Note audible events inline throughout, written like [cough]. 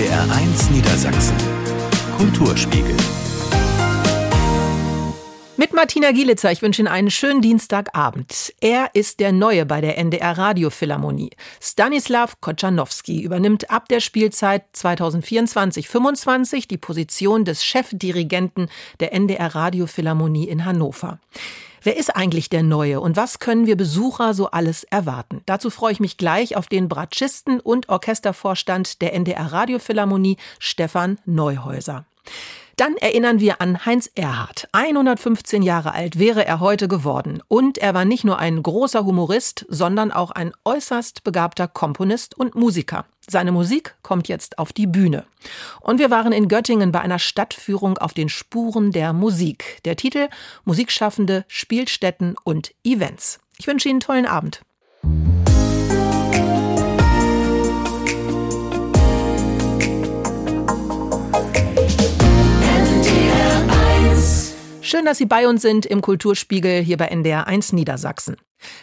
NDR1 Niedersachsen. Kulturspiegel. Mit Martina Gielitzer, ich wünsche Ihnen einen schönen Dienstagabend. Er ist der Neue bei der NDR Radiophilharmonie. Stanislav Kochanowski übernimmt ab der Spielzeit 2024-25 die Position des Chefdirigenten der NDR Radiophilharmonie in Hannover. Wer ist eigentlich der Neue und was können wir Besucher so alles erwarten? Dazu freue ich mich gleich auf den Bratschisten und Orchestervorstand der NDR Radiophilharmonie, Stefan Neuhäuser. Dann erinnern wir an Heinz Erhardt. 115 Jahre alt wäre er heute geworden. Und er war nicht nur ein großer Humorist, sondern auch ein äußerst begabter Komponist und Musiker. Seine Musik kommt jetzt auf die Bühne. Und wir waren in Göttingen bei einer Stadtführung auf den Spuren der Musik. Der Titel Musikschaffende, Spielstätten und Events. Ich wünsche Ihnen einen tollen Abend. Schön, dass Sie bei uns sind im Kulturspiegel hier bei NDR 1 Niedersachsen.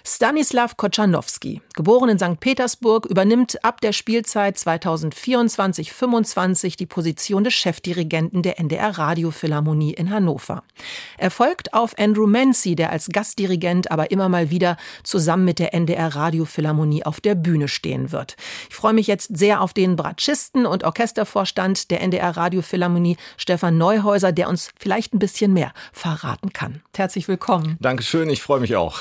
Stanislav Kochanowski, geboren in St. Petersburg, übernimmt ab der Spielzeit 2024-25 die Position des Chefdirigenten der NDR Radiophilharmonie in Hannover. Er folgt auf Andrew Mancy, der als Gastdirigent aber immer mal wieder zusammen mit der NDR Radiophilharmonie auf der Bühne stehen wird. Ich freue mich jetzt sehr auf den Bratschisten und Orchestervorstand der NDR Radiophilharmonie, Stefan Neuhäuser, der uns vielleicht ein bisschen mehr verraten kann. Herzlich willkommen. Dankeschön, ich freue mich auch.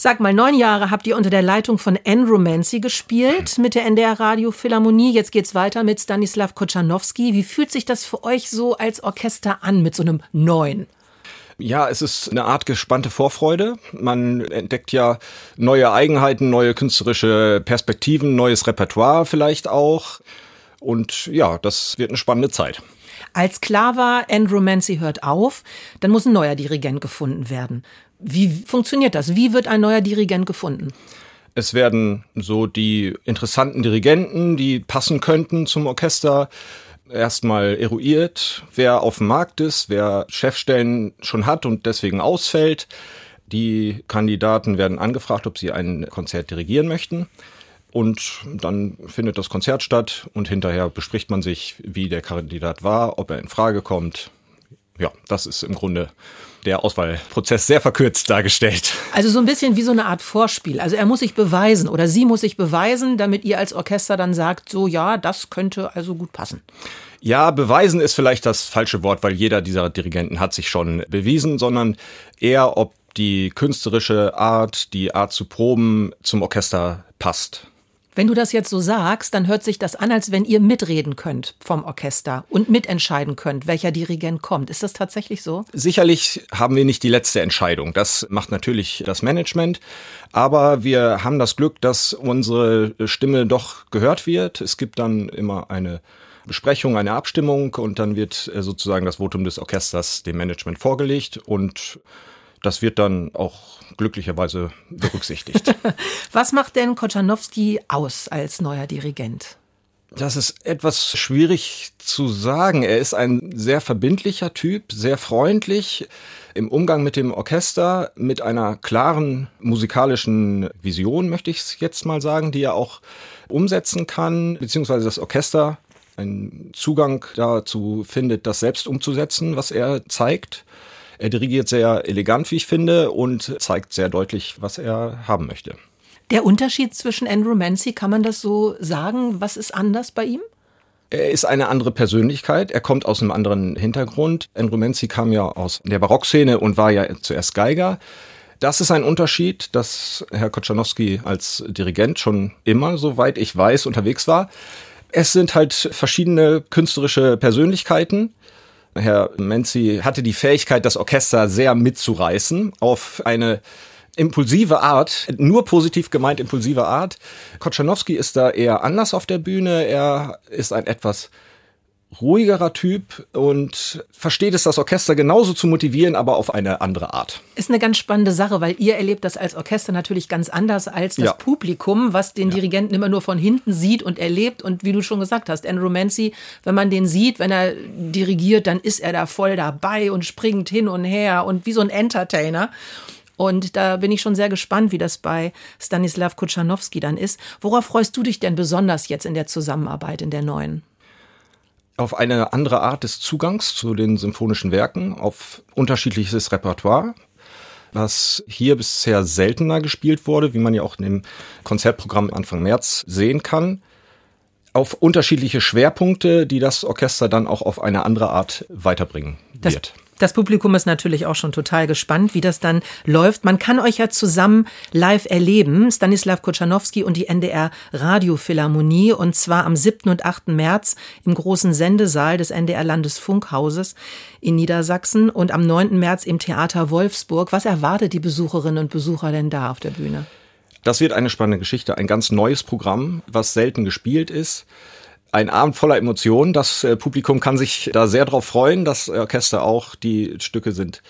Sag mal, neun Jahre habt ihr unter der Leitung von Andrew Mancy gespielt mit der NDR Radio Philharmonie. Jetzt geht's weiter mit Stanislav Kochanowski. Wie fühlt sich das für euch so als Orchester an mit so einem neuen? Ja, es ist eine Art gespannte Vorfreude. Man entdeckt ja neue Eigenheiten, neue künstlerische Perspektiven, neues Repertoire vielleicht auch. Und ja, das wird eine spannende Zeit. Als klar war, Andrew Mancy hört auf, dann muss ein neuer Dirigent gefunden werden. Wie funktioniert das? Wie wird ein neuer Dirigent gefunden? Es werden so die interessanten Dirigenten, die passen könnten zum Orchester, erstmal eruiert, wer auf dem Markt ist, wer Chefstellen schon hat und deswegen ausfällt. Die Kandidaten werden angefragt, ob sie ein Konzert dirigieren möchten. Und dann findet das Konzert statt und hinterher bespricht man sich, wie der Kandidat war, ob er in Frage kommt. Ja, das ist im Grunde der Auswahlprozess sehr verkürzt dargestellt. Also so ein bisschen wie so eine Art Vorspiel. Also er muss sich beweisen oder sie muss sich beweisen, damit ihr als Orchester dann sagt, so ja, das könnte also gut passen. Ja, beweisen ist vielleicht das falsche Wort, weil jeder dieser Dirigenten hat sich schon bewiesen, sondern eher, ob die künstlerische Art, die Art zu proben zum Orchester passt. Wenn du das jetzt so sagst, dann hört sich das an, als wenn ihr mitreden könnt vom Orchester und mitentscheiden könnt, welcher Dirigent kommt. Ist das tatsächlich so? Sicherlich haben wir nicht die letzte Entscheidung. Das macht natürlich das Management. Aber wir haben das Glück, dass unsere Stimme doch gehört wird. Es gibt dann immer eine Besprechung, eine Abstimmung und dann wird äh, sozusagen das Votum des Orchesters dem Management vorgelegt und das wird dann auch glücklicherweise berücksichtigt. [laughs] Was macht denn Kochanowski aus als neuer Dirigent? Das ist etwas schwierig zu sagen. Er ist ein sehr verbindlicher Typ, sehr freundlich im Umgang mit dem Orchester, mit einer klaren musikalischen Vision, möchte ich es jetzt mal sagen, die er auch umsetzen kann, beziehungsweise das Orchester einen Zugang dazu findet, das selbst umzusetzen, was er zeigt. Er dirigiert sehr elegant, wie ich finde, und zeigt sehr deutlich, was er haben möchte. Der Unterschied zwischen Andrew Mancy, kann man das so sagen? Was ist anders bei ihm? Er ist eine andere Persönlichkeit. Er kommt aus einem anderen Hintergrund. Andrew Mancy kam ja aus der Barockszene und war ja zuerst Geiger. Das ist ein Unterschied, dass Herr Kochanowski als Dirigent schon immer, soweit ich weiß, unterwegs war. Es sind halt verschiedene künstlerische Persönlichkeiten, Herr Menzi hatte die Fähigkeit, das Orchester sehr mitzureißen auf eine impulsive Art, nur positiv gemeint impulsive Art. Kochanowski ist da eher anders auf der Bühne. Er ist ein etwas ruhigerer Typ und versteht es, das Orchester genauso zu motivieren, aber auf eine andere Art. Ist eine ganz spannende Sache, weil ihr erlebt das als Orchester natürlich ganz anders als das ja. Publikum, was den ja. Dirigenten immer nur von hinten sieht und erlebt. Und wie du schon gesagt hast, Andrew Mancy, wenn man den sieht, wenn er dirigiert, dann ist er da voll dabei und springt hin und her und wie so ein Entertainer. Und da bin ich schon sehr gespannt, wie das bei Stanislav Kutschanowski dann ist. Worauf freust du dich denn besonders jetzt in der Zusammenarbeit in der neuen? Auf eine andere Art des Zugangs zu den symphonischen Werken, auf unterschiedliches Repertoire, was hier bisher seltener gespielt wurde, wie man ja auch in dem Konzertprogramm Anfang März sehen kann auf unterschiedliche Schwerpunkte, die das Orchester dann auch auf eine andere Art weiterbringen wird. Das Publikum ist natürlich auch schon total gespannt, wie das dann läuft. Man kann euch ja zusammen live erleben, Stanislav Kochanowski und die NDR Radiophilharmonie, und zwar am 7. und 8. März im großen Sendesaal des NDR Landesfunkhauses in Niedersachsen und am 9. März im Theater Wolfsburg. Was erwartet die Besucherinnen und Besucher denn da auf der Bühne? Das wird eine spannende Geschichte, ein ganz neues Programm, was selten gespielt ist. Ein Abend voller Emotionen. Das äh, Publikum kann sich da sehr drauf freuen. Das Orchester auch. Die Stücke sind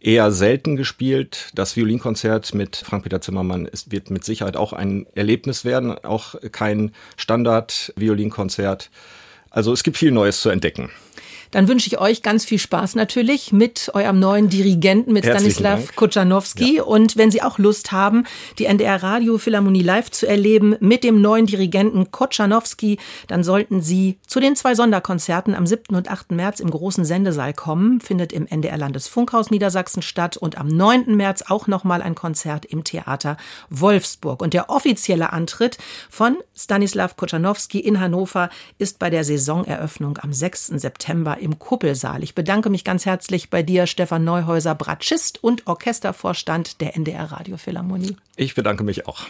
eher selten gespielt. Das Violinkonzert mit Frank-Peter Zimmermann ist, wird mit Sicherheit auch ein Erlebnis werden. Auch kein Standard-Violinkonzert. Also es gibt viel Neues zu entdecken. Dann wünsche ich euch ganz viel Spaß natürlich mit eurem neuen Dirigenten, mit Herzlichen Stanislav Kochanowski. Ja. Und wenn Sie auch Lust haben, die NDR Radio Philharmonie live zu erleben mit dem neuen Dirigenten Kochanowski, dann sollten Sie zu den zwei Sonderkonzerten am 7. und 8. März im großen Sendesaal kommen. Findet im NDR Landesfunkhaus Niedersachsen statt und am 9. März auch nochmal ein Konzert im Theater Wolfsburg. Und der offizielle Antritt von Stanislav Kochanowski in Hannover ist bei der Saisoneröffnung am 6. September im Kuppelsaal. Ich bedanke mich ganz herzlich bei dir, Stefan Neuhäuser, Bratschist und Orchestervorstand der NDR Radiophilharmonie. Ich bedanke mich auch.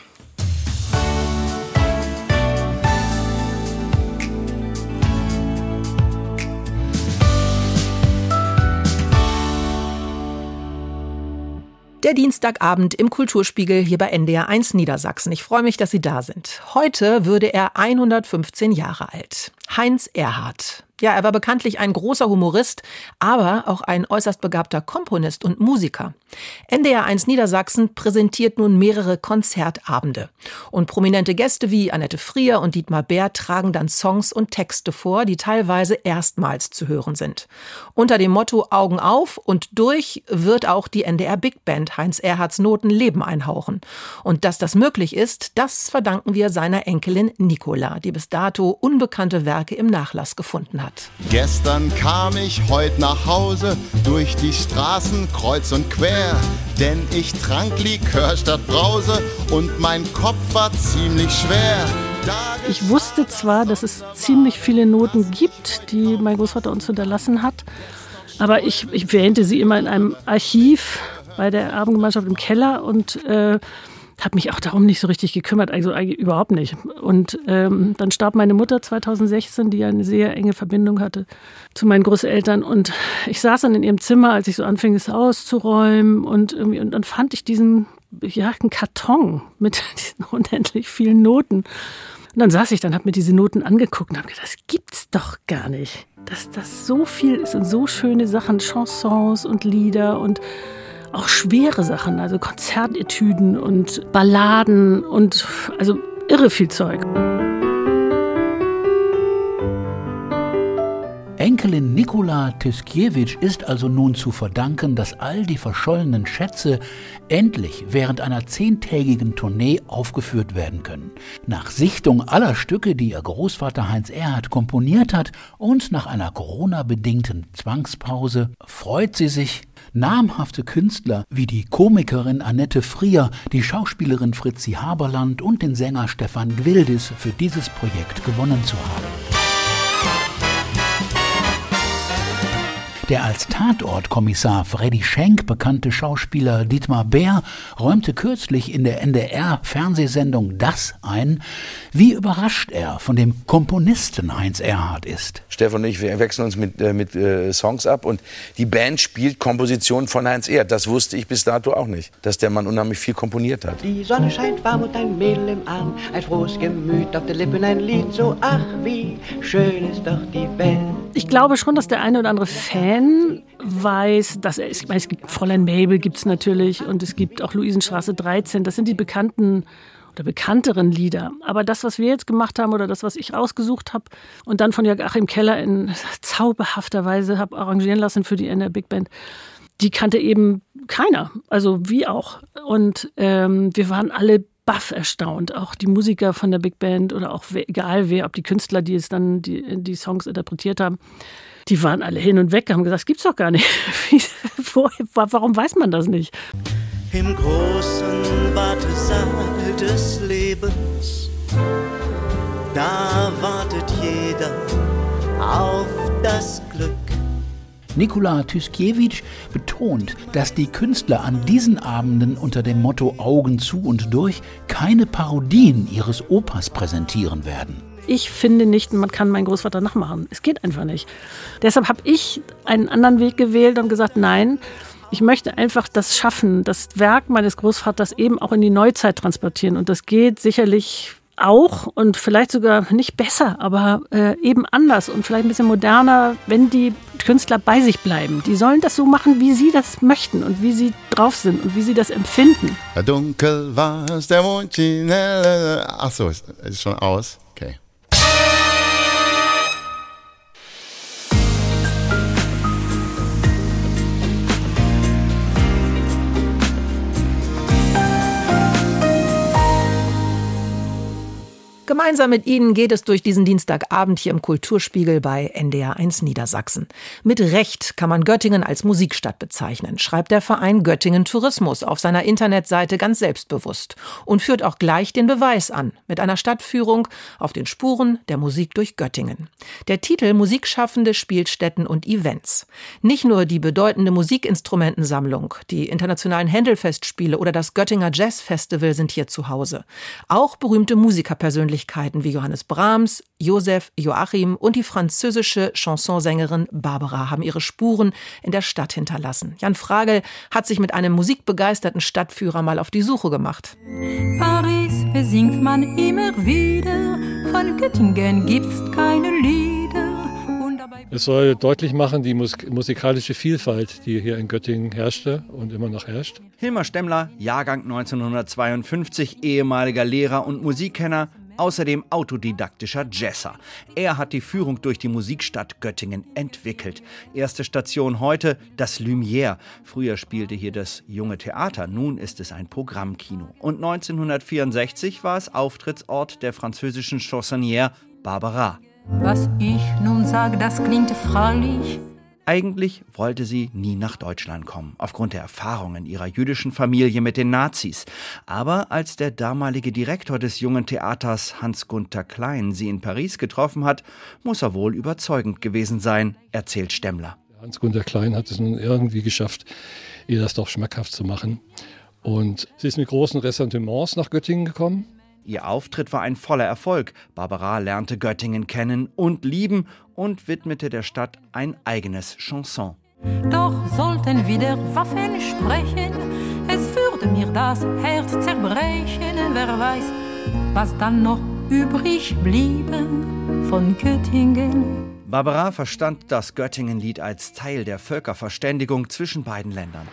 Der Dienstagabend im Kulturspiegel hier bei NDR 1 Niedersachsen. Ich freue mich, dass Sie da sind. Heute würde er 115 Jahre alt. Heinz Erhardt. Ja, er war bekanntlich ein großer Humorist, aber auch ein äußerst begabter Komponist und Musiker. NDR 1 Niedersachsen präsentiert nun mehrere Konzertabende. Und prominente Gäste wie Annette Frier und Dietmar Bär tragen dann Songs und Texte vor, die teilweise erstmals zu hören sind. Unter dem Motto Augen auf und durch wird auch die NDR Big Band Heinz Erhards Noten Leben einhauchen. Und dass das möglich ist, das verdanken wir seiner Enkelin Nicola, die bis dato unbekannte Werke im Nachlass gefunden hat hat. Gestern kam ich heute nach Hause durch die Straßen kreuz und quer, denn ich trank Likör statt Brause und mein Kopf war ziemlich schwer. Ich wusste zwar, dass es ziemlich viele Noten gibt, die mein Großvater uns hinterlassen hat, aber ich, ich wähnte sie immer in einem Archiv bei der Erbengemeinschaft im Keller und äh, habe mich auch darum nicht so richtig gekümmert, also überhaupt nicht. Und ähm, dann starb meine Mutter 2016, die eine sehr enge Verbindung hatte zu meinen Großeltern. Und ich saß dann in ihrem Zimmer, als ich so anfing, es auszuräumen. Und, irgendwie, und dann fand ich diesen, ja, einen Karton mit [laughs] diesen unendlich vielen Noten. Und dann saß ich dann, habe mir diese Noten angeguckt und habe gedacht, das gibt's doch gar nicht. Dass das so viel ist und so schöne Sachen, Chansons und Lieder und auch schwere Sachen, also Konzertetüden und Balladen und also irre viel Zeug. Enkelin Nikola Tiskiewicz ist also nun zu verdanken, dass all die verschollenen Schätze endlich während einer zehntägigen Tournee aufgeführt werden können. Nach Sichtung aller Stücke, die ihr Großvater Heinz Erhard komponiert hat und nach einer Corona-bedingten Zwangspause freut sie sich, namhafte Künstler wie die Komikerin Annette Frier, die Schauspielerin Fritzi Haberland und den Sänger Stefan Gwildis für dieses Projekt gewonnen zu haben. Der als Tatortkommissar Freddy Schenk bekannte Schauspieler Dietmar Bär räumte kürzlich in der NDR-Fernsehsendung Das ein, wie überrascht er von dem Komponisten Heinz Erhardt ist. Stefan und ich, wir wechseln uns mit, äh, mit äh, Songs ab und die Band spielt Kompositionen von Heinz Erhardt. Das wusste ich bis dato auch nicht, dass der Mann unheimlich viel komponiert hat. Die Sonne scheint warm und ein Mädel im Arm, ein frohes Gemüt auf den Lippen, ein Lied so, ach wie schön ist doch die Welt. Ich glaube schon, dass der eine oder andere Fan weiß, dass er, ich meine, es gibt Fräulein Mabel gibt es natürlich und es gibt auch Luisenstraße 13. Das sind die bekannten oder bekannteren Lieder. Aber das, was wir jetzt gemacht haben oder das, was ich ausgesucht habe und dann von Joachim Keller in [laughs] zauberhafter Weise habe arrangieren lassen für die NR Big Band, die kannte eben keiner. Also wie auch. Und ähm, wir waren alle baff erstaunt. Auch die Musiker von der Big Band oder auch egal wer, ob die Künstler, die es dann die, die Songs interpretiert haben, die waren alle hin und weg, haben gesagt, das gibt's doch gar nicht. [laughs] Warum weiß man das nicht? Im großen Wartesaal des Lebens, da wartet jeder auf das Glück. Nikola Tyskiewicz betont, dass die Künstler an diesen Abenden unter dem Motto Augen zu und durch keine Parodien ihres Opas präsentieren werden. Ich finde nicht, man kann meinen Großvater nachmachen. Es geht einfach nicht. Deshalb habe ich einen anderen Weg gewählt und gesagt, nein, ich möchte einfach das schaffen, das Werk meines Großvaters eben auch in die Neuzeit transportieren. Und das geht sicherlich auch und vielleicht sogar nicht besser, aber äh, eben anders und vielleicht ein bisschen moderner, wenn die Künstler bei sich bleiben. Die sollen das so machen, wie sie das möchten und wie sie drauf sind und wie sie das empfinden. Dunkel war es der Mond. Achso, ist schon aus. Gemeinsam mit Ihnen geht es durch diesen Dienstagabend hier im Kulturspiegel bei NDR1 Niedersachsen. Mit Recht kann man Göttingen als Musikstadt bezeichnen, schreibt der Verein Göttingen Tourismus auf seiner Internetseite ganz selbstbewusst und führt auch gleich den Beweis an mit einer Stadtführung auf den Spuren der Musik durch Göttingen. Der Titel Musikschaffende Spielstätten und Events. Nicht nur die bedeutende Musikinstrumentensammlung, die internationalen Händelfestspiele oder das Göttinger Jazz Festival sind hier zu Hause. Auch berühmte Musikerpersönlichkeiten Persönlichkeiten wie Johannes Brahms, Josef Joachim und die französische Chansonsängerin Barbara haben ihre Spuren in der Stadt hinterlassen. Jan Fragel hat sich mit einem musikbegeisterten Stadtführer mal auf die Suche gemacht. Paris besingt man immer wieder, von Göttingen gibt's keine Lieder. Es soll deutlich machen, die musikalische Vielfalt, die hier in Göttingen herrschte und immer noch herrscht. Hilmar Stemmler, Jahrgang 1952, ehemaliger Lehrer und Musikkenner, außerdem autodidaktischer Jesser. Er hat die Führung durch die Musikstadt Göttingen entwickelt. Erste Station heute das Lumière. Früher spielte hier das Junge Theater, nun ist es ein Programmkino. Und 1964 war es Auftrittsort der französischen Chansonnière Barbara. Was ich nun sage, das klingt freilich eigentlich wollte sie nie nach Deutschland kommen, aufgrund der Erfahrungen ihrer jüdischen Familie mit den Nazis. Aber als der damalige Direktor des jungen Theaters Hans-Gunther Klein sie in Paris getroffen hat, muss er wohl überzeugend gewesen sein, erzählt Stemmler. Hans-Gunther Klein hat es nun irgendwie geschafft, ihr das doch schmackhaft zu machen. Und sie ist mit großen Ressentiments nach Göttingen gekommen Ihr Auftritt war ein voller Erfolg. Barbara lernte Göttingen kennen und lieben und widmete der Stadt ein eigenes Chanson. Doch sollten wieder Waffen sprechen, es würde mir das Herz zerbrechen. Wer weiß, was dann noch übrig bliebe von Göttingen. Barbara verstand das Göttingen-Lied als Teil der Völkerverständigung zwischen beiden Ländern.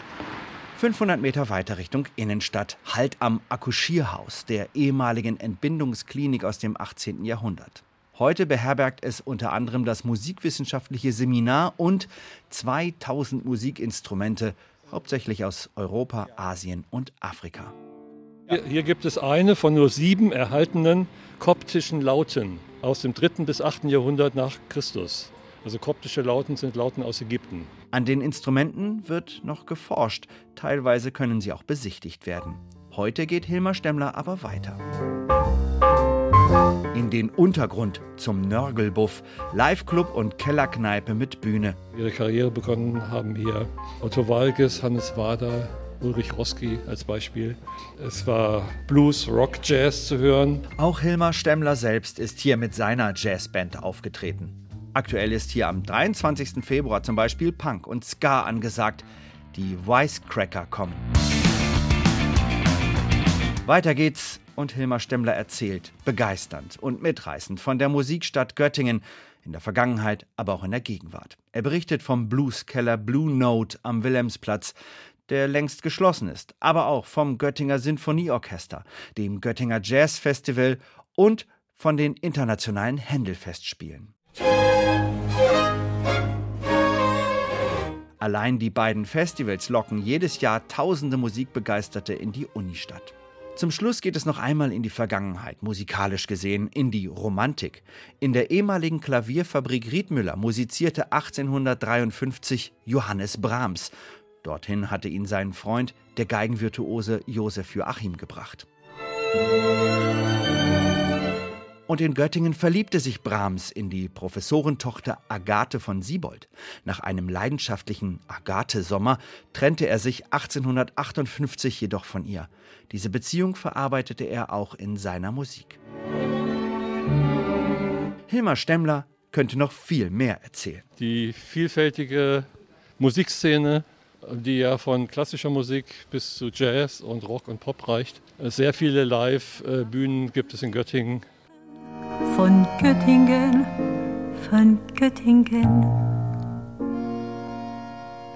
500 Meter weiter Richtung Innenstadt, Halt am Akkuschierhaus, der ehemaligen Entbindungsklinik aus dem 18. Jahrhundert. Heute beherbergt es unter anderem das musikwissenschaftliche Seminar und 2000 Musikinstrumente, hauptsächlich aus Europa, Asien und Afrika. Hier, hier gibt es eine von nur sieben erhaltenen koptischen Lauten aus dem 3. bis 8. Jahrhundert nach Christus. Also koptische Lauten sind Lauten aus Ägypten. An den Instrumenten wird noch geforscht. Teilweise können sie auch besichtigt werden. Heute geht Hilmar Stemmler aber weiter. In den Untergrund zum Nörgelbuff, Liveclub und Kellerkneipe mit Bühne. Ihre Karriere begonnen haben hier Otto Walges, Hannes Wader, Ulrich Roski als Beispiel. Es war Blues, Rock, Jazz zu hören. Auch Hilmar Stemmler selbst ist hier mit seiner Jazzband aufgetreten. Aktuell ist hier am 23. Februar zum Beispiel Punk und Ska angesagt. Die Wisecracker kommen. Weiter geht's und Hilmar Stemmler erzählt, begeisternd und mitreißend von der Musikstadt Göttingen, in der Vergangenheit, aber auch in der Gegenwart. Er berichtet vom Blueskeller Blue Note am Wilhelmsplatz, der längst geschlossen ist, aber auch vom Göttinger Sinfonieorchester, dem Göttinger Jazz Festival und von den internationalen Händelfestspielen. Allein die beiden Festivals locken jedes Jahr tausende Musikbegeisterte in die Unistadt. Zum Schluss geht es noch einmal in die Vergangenheit, musikalisch gesehen, in die Romantik. In der ehemaligen Klavierfabrik Riedmüller musizierte 1853 Johannes Brahms. Dorthin hatte ihn sein Freund, der Geigenvirtuose Josef Joachim, gebracht. Und in Göttingen verliebte sich Brahms in die Professorentochter Agathe von Siebold. Nach einem leidenschaftlichen Agathe-Sommer trennte er sich 1858 jedoch von ihr. Diese Beziehung verarbeitete er auch in seiner Musik. Hilmar Stemmler könnte noch viel mehr erzählen. Die vielfältige Musikszene, die ja von klassischer Musik bis zu Jazz und Rock und Pop reicht. Sehr viele Live-Bühnen gibt es in Göttingen von Göttingen, von Göttingen.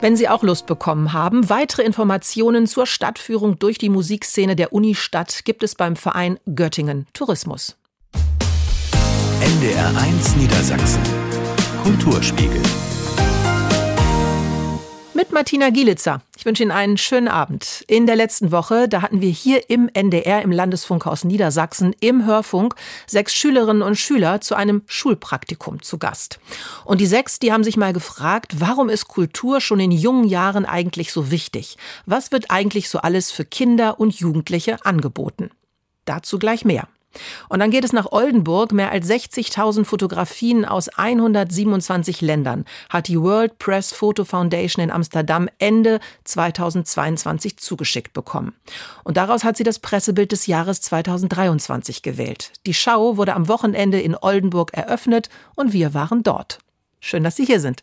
Wenn Sie auch Lust bekommen haben, weitere Informationen zur Stadtführung durch die Musikszene der Unistadt gibt es beim Verein Göttingen Tourismus. NDR1 Niedersachsen Kulturspiegel mit Martina Gielitzer. Ich wünsche Ihnen einen schönen Abend. In der letzten Woche, da hatten wir hier im NDR, im Landesfunkhaus Niedersachsen, im Hörfunk, sechs Schülerinnen und Schüler zu einem Schulpraktikum zu Gast. Und die sechs, die haben sich mal gefragt, warum ist Kultur schon in jungen Jahren eigentlich so wichtig? Was wird eigentlich so alles für Kinder und Jugendliche angeboten? Dazu gleich mehr. Und dann geht es nach Oldenburg. Mehr als 60.000 Fotografien aus 127 Ländern hat die World Press Photo Foundation in Amsterdam Ende 2022 zugeschickt bekommen. Und daraus hat sie das Pressebild des Jahres 2023 gewählt. Die Schau wurde am Wochenende in Oldenburg eröffnet und wir waren dort. Schön, dass Sie hier sind.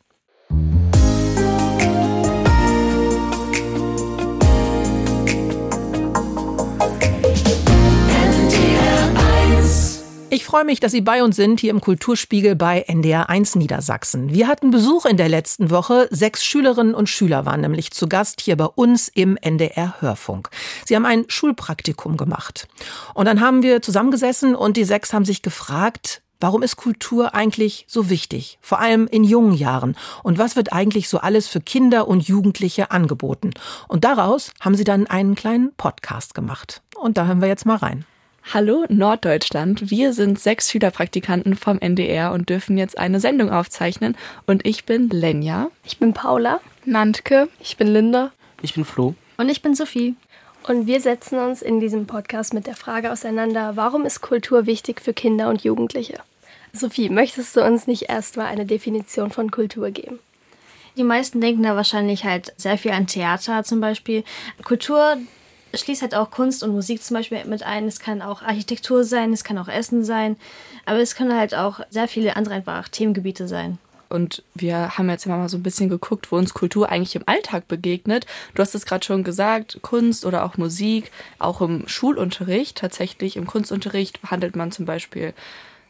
Ich freue mich, dass Sie bei uns sind hier im Kulturspiegel bei NDR 1 Niedersachsen. Wir hatten Besuch in der letzten Woche. Sechs Schülerinnen und Schüler waren nämlich zu Gast hier bei uns im NDR Hörfunk. Sie haben ein Schulpraktikum gemacht. Und dann haben wir zusammengesessen und die sechs haben sich gefragt, Warum ist Kultur eigentlich so wichtig, vor allem in jungen Jahren? Und was wird eigentlich so alles für Kinder und Jugendliche angeboten? Und daraus haben sie dann einen kleinen Podcast gemacht. Und da hören wir jetzt mal rein. Hallo Norddeutschland, wir sind sechs Schülerpraktikanten vom NDR und dürfen jetzt eine Sendung aufzeichnen. Und ich bin Lenja. Ich bin Paula. Nantke. Ich bin Linda. Ich bin Flo. Und ich bin Sophie. Und wir setzen uns in diesem Podcast mit der Frage auseinander, warum ist Kultur wichtig für Kinder und Jugendliche? Sophie, möchtest du uns nicht erstmal eine Definition von Kultur geben? Die meisten denken da wahrscheinlich halt sehr viel an Theater zum Beispiel. Kultur schließt halt auch Kunst und Musik zum Beispiel mit ein. Es kann auch Architektur sein, es kann auch Essen sein, aber es können halt auch sehr viele andere einfach Themengebiete sein. Und wir haben jetzt immer mal so ein bisschen geguckt, wo uns Kultur eigentlich im Alltag begegnet. Du hast es gerade schon gesagt, Kunst oder auch Musik, auch im Schulunterricht. Tatsächlich im Kunstunterricht behandelt man zum Beispiel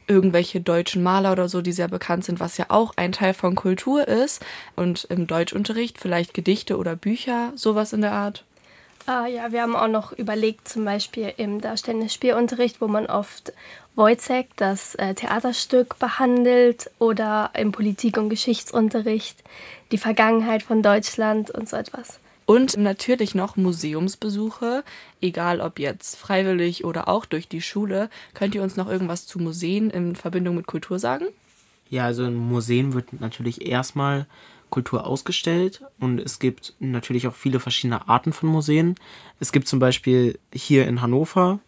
irgendwelche deutschen Maler oder so, die sehr bekannt sind, was ja auch ein Teil von Kultur ist. Und im Deutschunterricht vielleicht Gedichte oder Bücher, sowas in der Art. Ah, ja, wir haben auch noch überlegt, zum Beispiel im darstellenden Spielunterricht, wo man oft Wojciech, das äh, Theaterstück, behandelt oder im Politik- und Geschichtsunterricht die Vergangenheit von Deutschland und so etwas. Und natürlich noch Museumsbesuche, egal ob jetzt freiwillig oder auch durch die Schule. Könnt ihr uns noch irgendwas zu Museen in Verbindung mit Kultur sagen? Ja, also in Museen wird natürlich erstmal Kultur ausgestellt und es gibt natürlich auch viele verschiedene Arten von Museen. Es gibt zum Beispiel hier in Hannover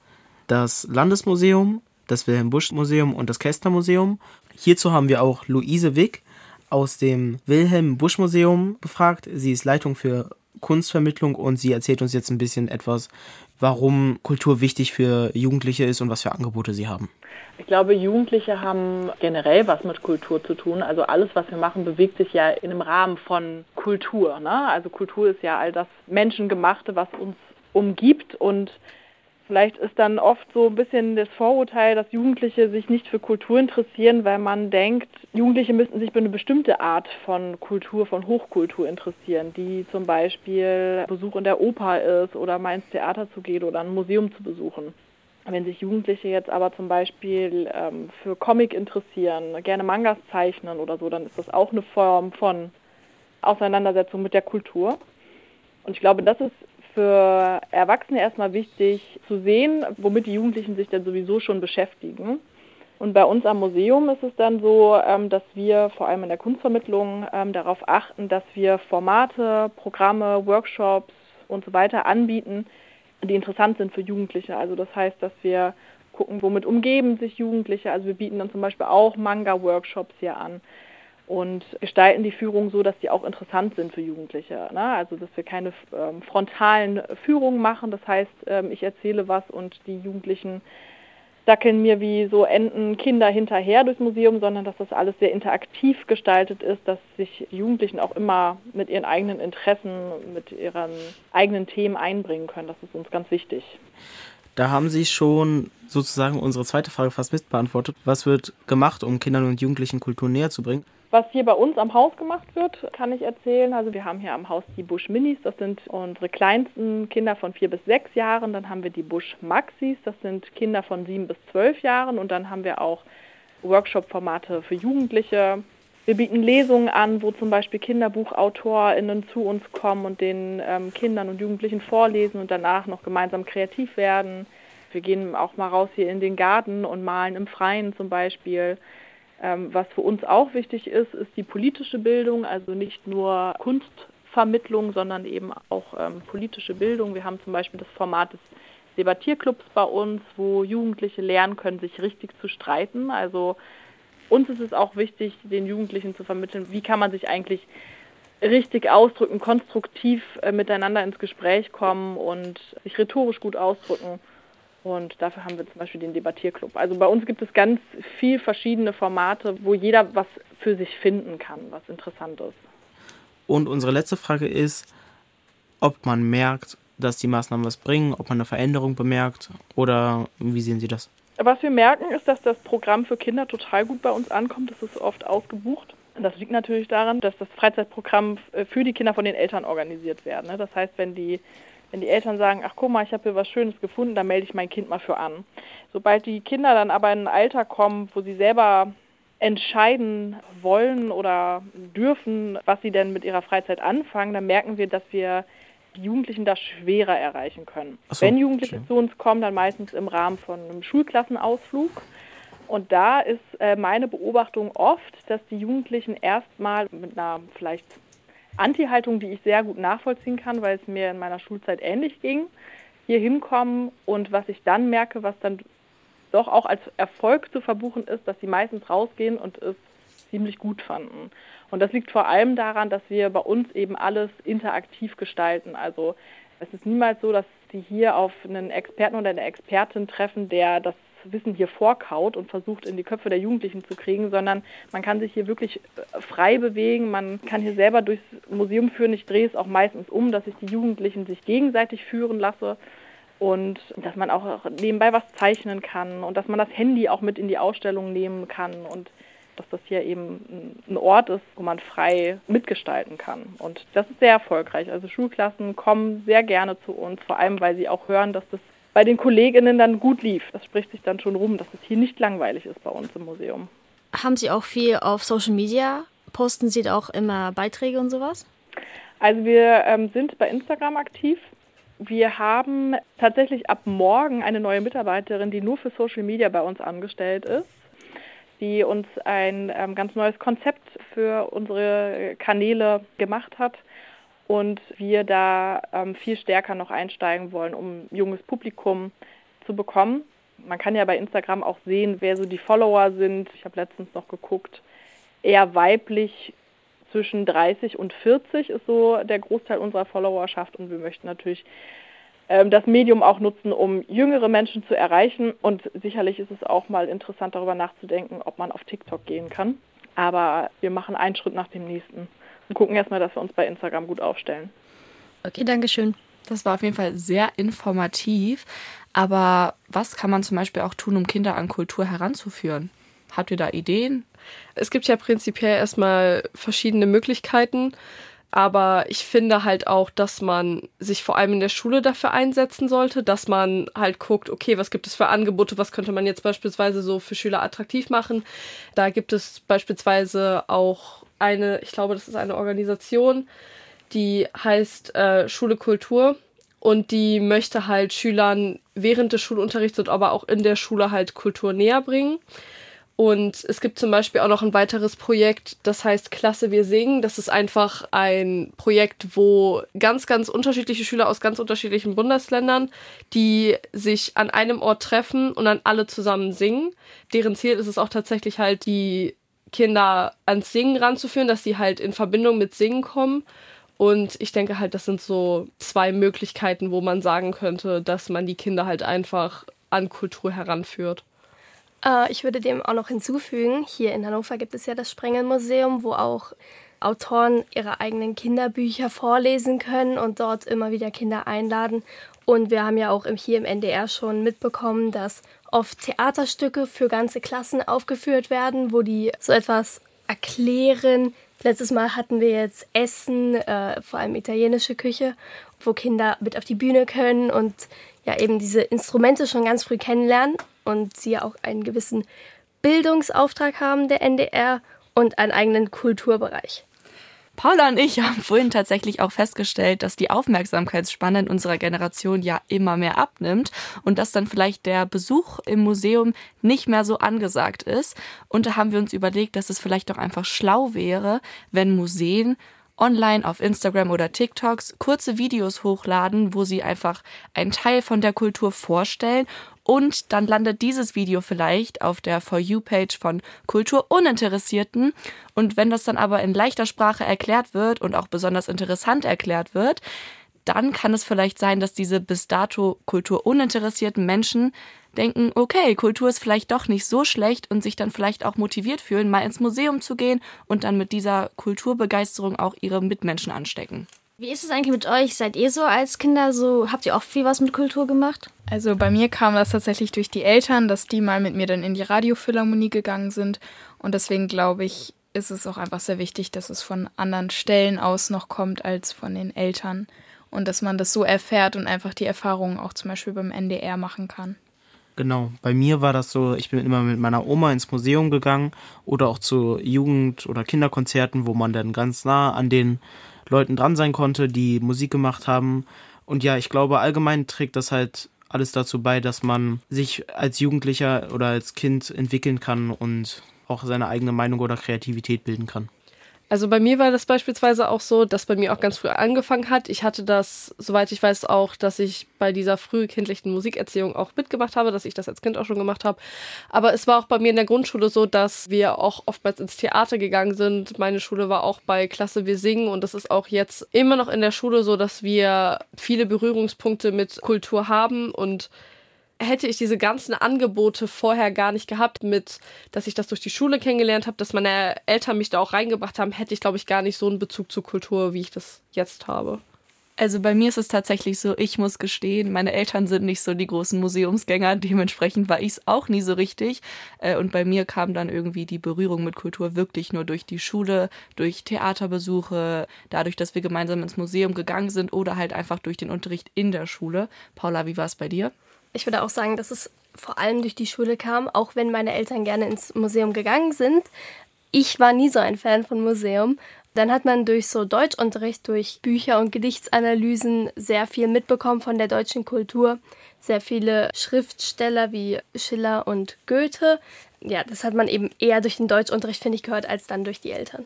das Landesmuseum, das Wilhelm Busch Museum und das Kästner Museum. Hierzu haben wir auch Luise Wick aus dem Wilhelm Busch Museum befragt. Sie ist Leitung für Kunstvermittlung und sie erzählt uns jetzt ein bisschen etwas, warum Kultur wichtig für Jugendliche ist und was für Angebote sie haben. Ich glaube, Jugendliche haben generell was mit Kultur zu tun. Also alles, was wir machen, bewegt sich ja in einem Rahmen von Kultur. Ne? Also Kultur ist ja all das Menschengemachte, was uns umgibt und Vielleicht ist dann oft so ein bisschen das Vorurteil, dass Jugendliche sich nicht für Kultur interessieren, weil man denkt, Jugendliche müssten sich für eine bestimmte Art von Kultur, von Hochkultur interessieren, die zum Beispiel Besuch in der Oper ist oder mal ins Theater zu gehen oder ein Museum zu besuchen. Wenn sich Jugendliche jetzt aber zum Beispiel ähm, für Comic interessieren, gerne Mangas zeichnen oder so, dann ist das auch eine Form von Auseinandersetzung mit der Kultur. Und ich glaube, das ist für Erwachsene erstmal wichtig zu sehen, womit die Jugendlichen sich denn sowieso schon beschäftigen. Und bei uns am Museum ist es dann so, ähm, dass wir vor allem in der Kunstvermittlung ähm, darauf achten, dass wir Formate, Programme, Workshops und so weiter anbieten, die interessant sind für Jugendliche. Also das heißt, dass wir gucken, womit umgeben sich Jugendliche. Also wir bieten dann zum Beispiel auch Manga-Workshops hier an und gestalten die Führung so, dass die auch interessant sind für Jugendliche. Ne? Also dass wir keine ähm, frontalen Führungen machen. Das heißt, ähm, ich erzähle was und die Jugendlichen dackeln mir wie so Enten Kinder hinterher durchs Museum, sondern dass das alles sehr interaktiv gestaltet ist, dass sich Jugendlichen auch immer mit ihren eigenen Interessen, mit ihren eigenen Themen einbringen können. Das ist uns ganz wichtig. Da haben Sie schon sozusagen unsere zweite Frage fast mitbeantwortet. Was wird gemacht, um Kindern und Jugendlichen Kultur näher zu bringen? Was hier bei uns am Haus gemacht wird, kann ich erzählen. Also wir haben hier am Haus die Busch Minis, das sind unsere kleinsten Kinder von vier bis sechs Jahren. Dann haben wir die Busch Maxis, das sind Kinder von sieben bis zwölf Jahren. Und dann haben wir auch Workshop-Formate für Jugendliche. Wir bieten Lesungen an, wo zum Beispiel KinderbuchautorInnen zu uns kommen und den ähm, Kindern und Jugendlichen vorlesen und danach noch gemeinsam kreativ werden. Wir gehen auch mal raus hier in den Garten und malen im Freien zum Beispiel. Ähm, was für uns auch wichtig ist, ist die politische Bildung, also nicht nur Kunstvermittlung, sondern eben auch ähm, politische Bildung. Wir haben zum Beispiel das Format des Debattierclubs bei uns, wo Jugendliche lernen können, sich richtig zu streiten. Also uns ist es auch wichtig, den Jugendlichen zu vermitteln, wie kann man sich eigentlich richtig ausdrücken, konstruktiv äh, miteinander ins Gespräch kommen und sich rhetorisch gut ausdrücken. Und dafür haben wir zum Beispiel den Debattierclub. Also bei uns gibt es ganz viel verschiedene Formate, wo jeder was für sich finden kann, was interessant ist. Und unsere letzte Frage ist, ob man merkt, dass die Maßnahmen was bringen, ob man eine Veränderung bemerkt oder wie sehen Sie das? Was wir merken, ist, dass das Programm für Kinder total gut bei uns ankommt. Es ist oft ausgebucht. Das liegt natürlich daran, dass das Freizeitprogramm für die Kinder von den Eltern organisiert wird. Ne? Das heißt, wenn die wenn die Eltern sagen, ach guck mal, ich habe hier was Schönes gefunden, dann melde ich mein Kind mal für an. Sobald die Kinder dann aber in ein Alter kommen, wo sie selber entscheiden wollen oder dürfen, was sie denn mit ihrer Freizeit anfangen, dann merken wir, dass wir die Jugendlichen da schwerer erreichen können. So, Wenn Jugendliche schön. zu uns kommen, dann meistens im Rahmen von einem Schulklassenausflug. Und da ist äh, meine Beobachtung oft, dass die Jugendlichen erstmal mit einer vielleicht Anti-Haltung, die ich sehr gut nachvollziehen kann, weil es mir in meiner Schulzeit ähnlich ging, hier hinkommen und was ich dann merke, was dann doch auch als Erfolg zu verbuchen ist, dass sie meistens rausgehen und es ziemlich gut fanden. Und das liegt vor allem daran, dass wir bei uns eben alles interaktiv gestalten. Also es ist niemals so, dass sie hier auf einen Experten oder eine Expertin treffen, der das Wissen hier vorkaut und versucht in die Köpfe der Jugendlichen zu kriegen, sondern man kann sich hier wirklich äh, frei bewegen. Man kann hier selber durchs Museum führen. Ich drehe es auch meistens um, dass ich die Jugendlichen sich gegenseitig führen lasse und dass man auch nebenbei was zeichnen kann und dass man das Handy auch mit in die Ausstellung nehmen kann und dass das hier eben ein Ort ist, wo man frei mitgestalten kann. Und das ist sehr erfolgreich. Also Schulklassen kommen sehr gerne zu uns, vor allem weil sie auch hören, dass das bei den Kolleginnen dann gut lief. Das spricht sich dann schon rum, dass es hier nicht langweilig ist bei uns im Museum. Haben Sie auch viel auf Social Media? Posten Sie da auch immer Beiträge und sowas? Also wir ähm, sind bei Instagram aktiv. Wir haben tatsächlich ab morgen eine neue Mitarbeiterin, die nur für Social Media bei uns angestellt ist, die uns ein ähm, ganz neues Konzept für unsere Kanäle gemacht hat und wir da ähm, viel stärker noch einsteigen wollen, um junges Publikum zu bekommen. Man kann ja bei Instagram auch sehen, wer so die Follower sind. Ich habe letztens noch geguckt, eher weiblich zwischen 30 und 40 ist so der Großteil unserer Followerschaft und wir möchten natürlich ähm, das Medium auch nutzen, um jüngere Menschen zu erreichen und sicherlich ist es auch mal interessant darüber nachzudenken, ob man auf TikTok gehen kann. Aber wir machen einen Schritt nach dem nächsten und gucken erstmal, dass wir uns bei Instagram gut aufstellen. Okay, danke schön. Das war auf jeden Fall sehr informativ. Aber was kann man zum Beispiel auch tun, um Kinder an Kultur heranzuführen? Habt ihr da Ideen? Es gibt ja prinzipiell erstmal verschiedene Möglichkeiten. Aber ich finde halt auch, dass man sich vor allem in der Schule dafür einsetzen sollte, dass man halt guckt, okay, was gibt es für Angebote, was könnte man jetzt beispielsweise so für Schüler attraktiv machen. Da gibt es beispielsweise auch eine, ich glaube, das ist eine Organisation, die heißt äh, Schule Kultur. und die möchte halt Schülern während des Schulunterrichts und aber auch in der Schule halt Kultur näher bringen. Und es gibt zum Beispiel auch noch ein weiteres Projekt, das heißt Klasse Wir Singen. Das ist einfach ein Projekt, wo ganz, ganz unterschiedliche Schüler aus ganz unterschiedlichen Bundesländern, die sich an einem Ort treffen und dann alle zusammen singen. Deren Ziel ist es auch tatsächlich halt, die Kinder ans Singen ranzuführen, dass sie halt in Verbindung mit Singen kommen. Und ich denke halt, das sind so zwei Möglichkeiten, wo man sagen könnte, dass man die Kinder halt einfach an Kultur heranführt. Äh, ich würde dem auch noch hinzufügen, hier in Hannover gibt es ja das Sprengelmuseum, wo auch Autoren ihre eigenen Kinderbücher vorlesen können und dort immer wieder Kinder einladen. Und wir haben ja auch hier im NDR schon mitbekommen, dass oft Theaterstücke für ganze Klassen aufgeführt werden, wo die so etwas erklären. Letztes Mal hatten wir jetzt Essen, äh, vor allem italienische Küche, wo Kinder mit auf die Bühne können und ja eben diese Instrumente schon ganz früh kennenlernen und sie auch einen gewissen Bildungsauftrag haben, der NDR, und einen eigenen Kulturbereich. Paula und ich haben vorhin tatsächlich auch festgestellt, dass die Aufmerksamkeitsspanne in unserer Generation ja immer mehr abnimmt und dass dann vielleicht der Besuch im Museum nicht mehr so angesagt ist. Und da haben wir uns überlegt, dass es vielleicht doch einfach schlau wäre, wenn Museen online auf Instagram oder TikToks kurze Videos hochladen, wo sie einfach einen Teil von der Kultur vorstellen und dann landet dieses Video vielleicht auf der For You-Page von Kulturuninteressierten. Und wenn das dann aber in leichter Sprache erklärt wird und auch besonders interessant erklärt wird, dann kann es vielleicht sein, dass diese bis dato kulturuninteressierten Menschen denken, okay, Kultur ist vielleicht doch nicht so schlecht und sich dann vielleicht auch motiviert fühlen, mal ins Museum zu gehen und dann mit dieser Kulturbegeisterung auch ihre Mitmenschen anstecken. Wie ist es eigentlich mit euch? Seid ihr so als Kinder so, habt ihr auch viel was mit Kultur gemacht? Also bei mir kam das tatsächlich durch die Eltern, dass die mal mit mir dann in die Radiophilharmonie gegangen sind. Und deswegen glaube ich, ist es auch einfach sehr wichtig, dass es von anderen Stellen aus noch kommt als von den Eltern. Und dass man das so erfährt und einfach die Erfahrungen auch zum Beispiel beim NDR machen kann. Genau, bei mir war das so, ich bin immer mit meiner Oma ins Museum gegangen oder auch zu Jugend- oder Kinderkonzerten, wo man dann ganz nah an den Leuten dran sein konnte, die Musik gemacht haben. Und ja, ich glaube, allgemein trägt das halt alles dazu bei, dass man sich als Jugendlicher oder als Kind entwickeln kann und auch seine eigene Meinung oder Kreativität bilden kann. Also bei mir war das beispielsweise auch so, dass bei mir auch ganz früh angefangen hat. Ich hatte das, soweit ich weiß, auch, dass ich bei dieser frühkindlichen Musikerziehung auch mitgemacht habe, dass ich das als Kind auch schon gemacht habe. Aber es war auch bei mir in der Grundschule so, dass wir auch oftmals ins Theater gegangen sind. Meine Schule war auch bei Klasse Wir Singen und das ist auch jetzt immer noch in der Schule so, dass wir viele Berührungspunkte mit Kultur haben und hätte ich diese ganzen Angebote vorher gar nicht gehabt, mit, dass ich das durch die Schule kennengelernt habe, dass meine Eltern mich da auch reingebracht haben, hätte ich, glaube ich, gar nicht so einen Bezug zur Kultur, wie ich das jetzt habe. Also bei mir ist es tatsächlich so, ich muss gestehen, meine Eltern sind nicht so die großen Museumsgänger, dementsprechend war ich es auch nie so richtig. Äh, und bei mir kam dann irgendwie die Berührung mit Kultur wirklich nur durch die Schule, durch Theaterbesuche, dadurch, dass wir gemeinsam ins Museum gegangen sind oder halt einfach durch den Unterricht in der Schule. Paula, wie war es bei dir? Ich würde auch sagen, dass es vor allem durch die Schule kam, auch wenn meine Eltern gerne ins Museum gegangen sind. Ich war nie so ein Fan von Museum. Dann hat man durch so Deutschunterricht, durch Bücher und Gedichtsanalysen sehr viel mitbekommen von der deutschen Kultur. Sehr viele Schriftsteller wie Schiller und Goethe. Ja, das hat man eben eher durch den Deutschunterricht, finde ich, gehört, als dann durch die Eltern.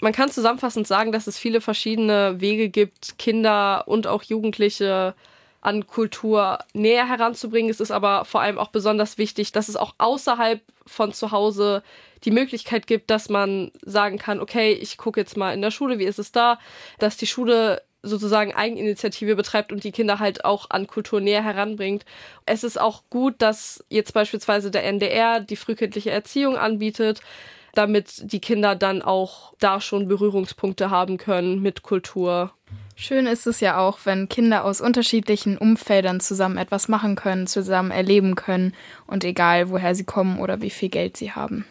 Man kann zusammenfassend sagen, dass es viele verschiedene Wege gibt, Kinder und auch Jugendliche an Kultur näher heranzubringen. Es ist aber vor allem auch besonders wichtig, dass es auch außerhalb von zu Hause die Möglichkeit gibt, dass man sagen kann, okay, ich gucke jetzt mal in der Schule, wie ist es da, dass die Schule sozusagen Eigeninitiative betreibt und die Kinder halt auch an Kultur näher heranbringt. Es ist auch gut, dass jetzt beispielsweise der NDR die frühkindliche Erziehung anbietet, damit die Kinder dann auch da schon Berührungspunkte haben können mit Kultur. Schön ist es ja auch, wenn Kinder aus unterschiedlichen Umfeldern zusammen etwas machen können, zusammen erleben können und egal, woher sie kommen oder wie viel Geld sie haben.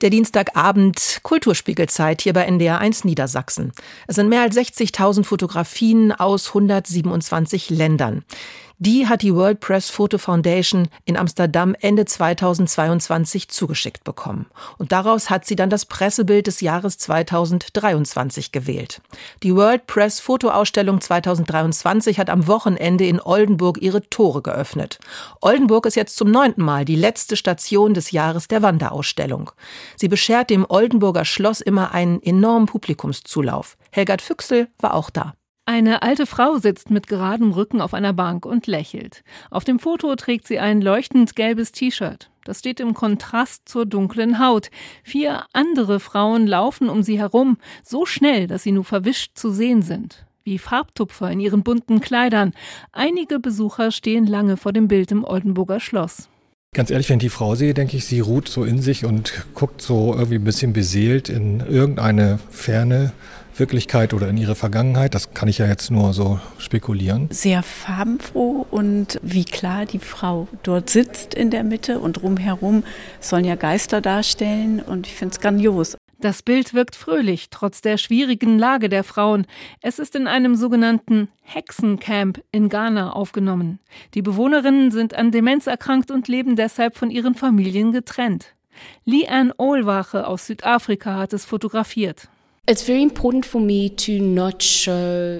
Der Dienstagabend Kulturspiegelzeit hier bei NDR 1 Niedersachsen. Es sind mehr als 60.000 Fotografien aus 127 Ländern. Die hat die World Press Photo Foundation in Amsterdam Ende 2022 zugeschickt bekommen. Und daraus hat sie dann das Pressebild des Jahres 2023 gewählt. Die World Press Fotoausstellung 2023 hat am Wochenende in Oldenburg ihre Tore geöffnet. Oldenburg ist jetzt zum neunten Mal die letzte Station des Jahres der Wanderausstellung. Sie beschert dem Oldenburger Schloss immer einen enormen Publikumszulauf. Helgard Füchsel war auch da. Eine alte Frau sitzt mit geradem Rücken auf einer Bank und lächelt. Auf dem Foto trägt sie ein leuchtend gelbes T-Shirt. Das steht im Kontrast zur dunklen Haut. Vier andere Frauen laufen um sie herum, so schnell, dass sie nur verwischt zu sehen sind. Wie Farbtupfer in ihren bunten Kleidern. Einige Besucher stehen lange vor dem Bild im Oldenburger Schloss. Ganz ehrlich, wenn ich die Frau sehe, denke ich, sie ruht so in sich und guckt so irgendwie ein bisschen beseelt in irgendeine ferne Wirklichkeit oder in ihre Vergangenheit. Das kann ich ja jetzt nur so spekulieren. Sehr farbenfroh und wie klar die Frau dort sitzt in der Mitte und drumherum sollen ja Geister darstellen und ich finde es grandios. Das Bild wirkt fröhlich, trotz der schwierigen Lage der Frauen. Es ist in einem sogenannten Hexencamp in Ghana aufgenommen. Die Bewohnerinnen sind an Demenz erkrankt und leben deshalb von ihren Familien getrennt. Lee-Ann Ohlwache aus Südafrika hat es fotografiert.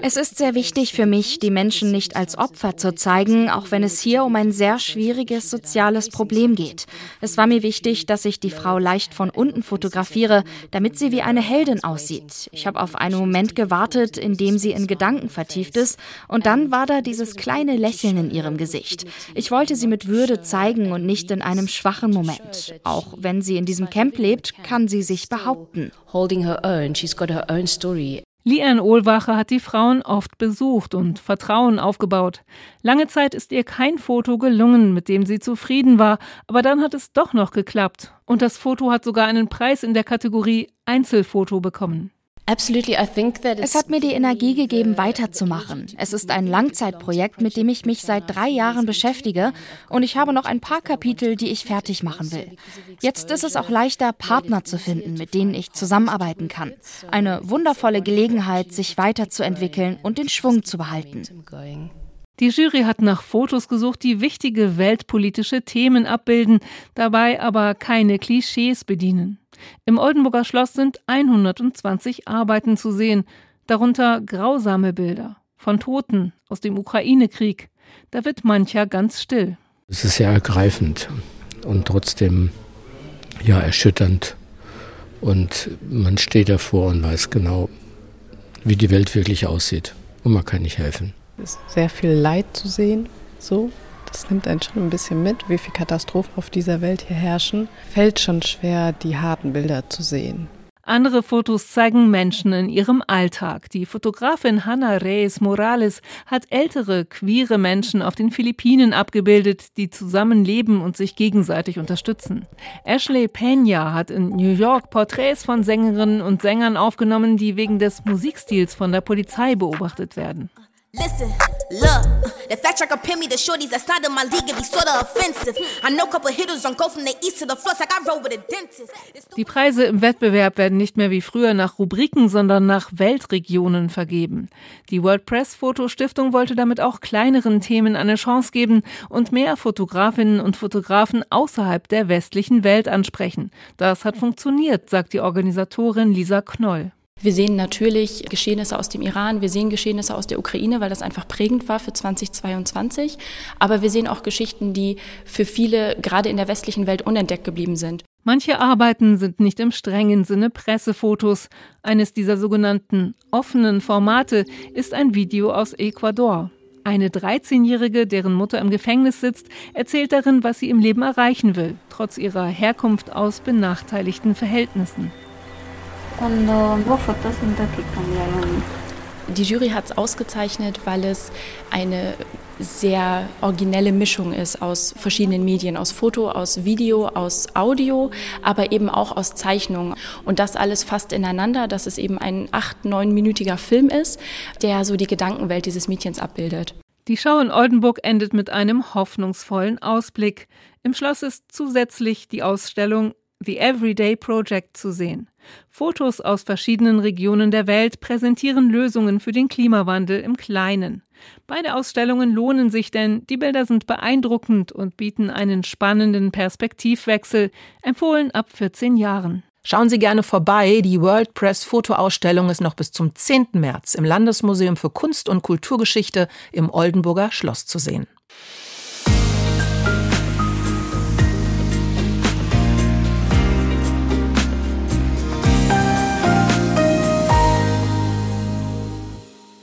Es ist sehr wichtig für mich, die Menschen nicht als Opfer zu zeigen, auch wenn es hier um ein sehr schwieriges soziales Problem geht. Es war mir wichtig, dass ich die Frau leicht von unten fotografiere, damit sie wie eine Heldin aussieht. Ich habe auf einen Moment gewartet, in dem sie in Gedanken vertieft ist, und dann war da dieses kleine Lächeln in ihrem Gesicht. Ich wollte sie mit Würde zeigen und nicht in einem schwachen Moment. Auch wenn sie in diesem Camp lebt, kann sie sich behaupten. Holding her own, she's got her own story. Lian Ohlwache hat die Frauen oft besucht und Vertrauen aufgebaut. Lange Zeit ist ihr kein Foto gelungen, mit dem sie zufrieden war, aber dann hat es doch noch geklappt. Und das Foto hat sogar einen Preis in der Kategorie Einzelfoto bekommen. Es hat mir die Energie gegeben, weiterzumachen. Es ist ein Langzeitprojekt, mit dem ich mich seit drei Jahren beschäftige und ich habe noch ein paar Kapitel, die ich fertig machen will. Jetzt ist es auch leichter, Partner zu finden, mit denen ich zusammenarbeiten kann. Eine wundervolle Gelegenheit, sich weiterzuentwickeln und den Schwung zu behalten. Die Jury hat nach Fotos gesucht, die wichtige weltpolitische Themen abbilden, dabei aber keine Klischees bedienen. Im Oldenburger Schloss sind 120 Arbeiten zu sehen, darunter grausame Bilder von Toten aus dem Ukraine-Krieg. Da wird mancher ganz still. Es ist sehr ergreifend und trotzdem ja erschütternd. Und man steht davor und weiß genau, wie die Welt wirklich aussieht. Und man kann nicht helfen. Ist sehr viel Leid zu sehen, so das nimmt einen schon ein bisschen mit, wie viele Katastrophen auf dieser Welt hier herrschen. Fällt schon schwer, die harten Bilder zu sehen. Andere Fotos zeigen Menschen in ihrem Alltag. Die Fotografin Hannah Reyes Morales hat ältere, queere Menschen auf den Philippinen abgebildet, die zusammenleben und sich gegenseitig unterstützen. Ashley Pena hat in New York Porträts von Sängerinnen und Sängern aufgenommen, die wegen des Musikstils von der Polizei beobachtet werden. Listen, look, the fact tracker pin me the shorties that's not in my league can be sorta offensive. I know couple hitters on go from the east to the floor like I roll with a dentist. Die Preise im Wettbewerb werden nicht mehr wie früher nach Rubriken, sondern nach Weltregionen vergeben. Die World Press Fotostiftung wollte damit auch kleineren Themen eine Chance geben und mehr Fotografinnen und Fotografen außerhalb der westlichen Welt ansprechen. Das hat funktioniert, sagt die Organisatorin Lisa Knoll. Wir sehen natürlich Geschehnisse aus dem Iran, wir sehen Geschehnisse aus der Ukraine, weil das einfach prägend war für 2022. Aber wir sehen auch Geschichten, die für viele gerade in der westlichen Welt unentdeckt geblieben sind. Manche Arbeiten sind nicht im strengen Sinne Pressefotos. Eines dieser sogenannten offenen Formate ist ein Video aus Ecuador. Eine 13-Jährige, deren Mutter im Gefängnis sitzt, erzählt darin, was sie im Leben erreichen will, trotz ihrer Herkunft aus benachteiligten Verhältnissen. Die Jury hat es ausgezeichnet, weil es eine sehr originelle Mischung ist aus verschiedenen Medien, aus Foto, aus Video, aus Audio, aber eben auch aus Zeichnung. Und das alles fast ineinander, dass es eben ein acht-, neunminütiger Film ist, der so die Gedankenwelt dieses Mädchens abbildet. Die Schau in Oldenburg endet mit einem hoffnungsvollen Ausblick. Im Schloss ist zusätzlich die Ausstellung The Everyday Project zu sehen. Fotos aus verschiedenen Regionen der Welt präsentieren Lösungen für den Klimawandel im Kleinen. Beide Ausstellungen lohnen sich, denn die Bilder sind beeindruckend und bieten einen spannenden Perspektivwechsel, empfohlen ab 14 Jahren. Schauen Sie gerne vorbei. Die World Press Fotoausstellung ist noch bis zum 10. März im Landesmuseum für Kunst und Kulturgeschichte im Oldenburger Schloss zu sehen.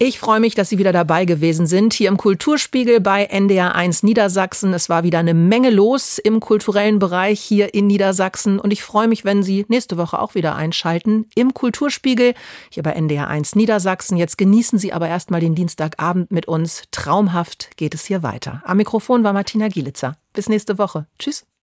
Ich freue mich, dass Sie wieder dabei gewesen sind, hier im Kulturspiegel bei NDR1 Niedersachsen. Es war wieder eine Menge los im kulturellen Bereich hier in Niedersachsen und ich freue mich, wenn Sie nächste Woche auch wieder einschalten im Kulturspiegel hier bei NDR1 Niedersachsen. Jetzt genießen Sie aber erstmal den Dienstagabend mit uns. Traumhaft geht es hier weiter. Am Mikrofon war Martina Gielitzer. Bis nächste Woche. Tschüss.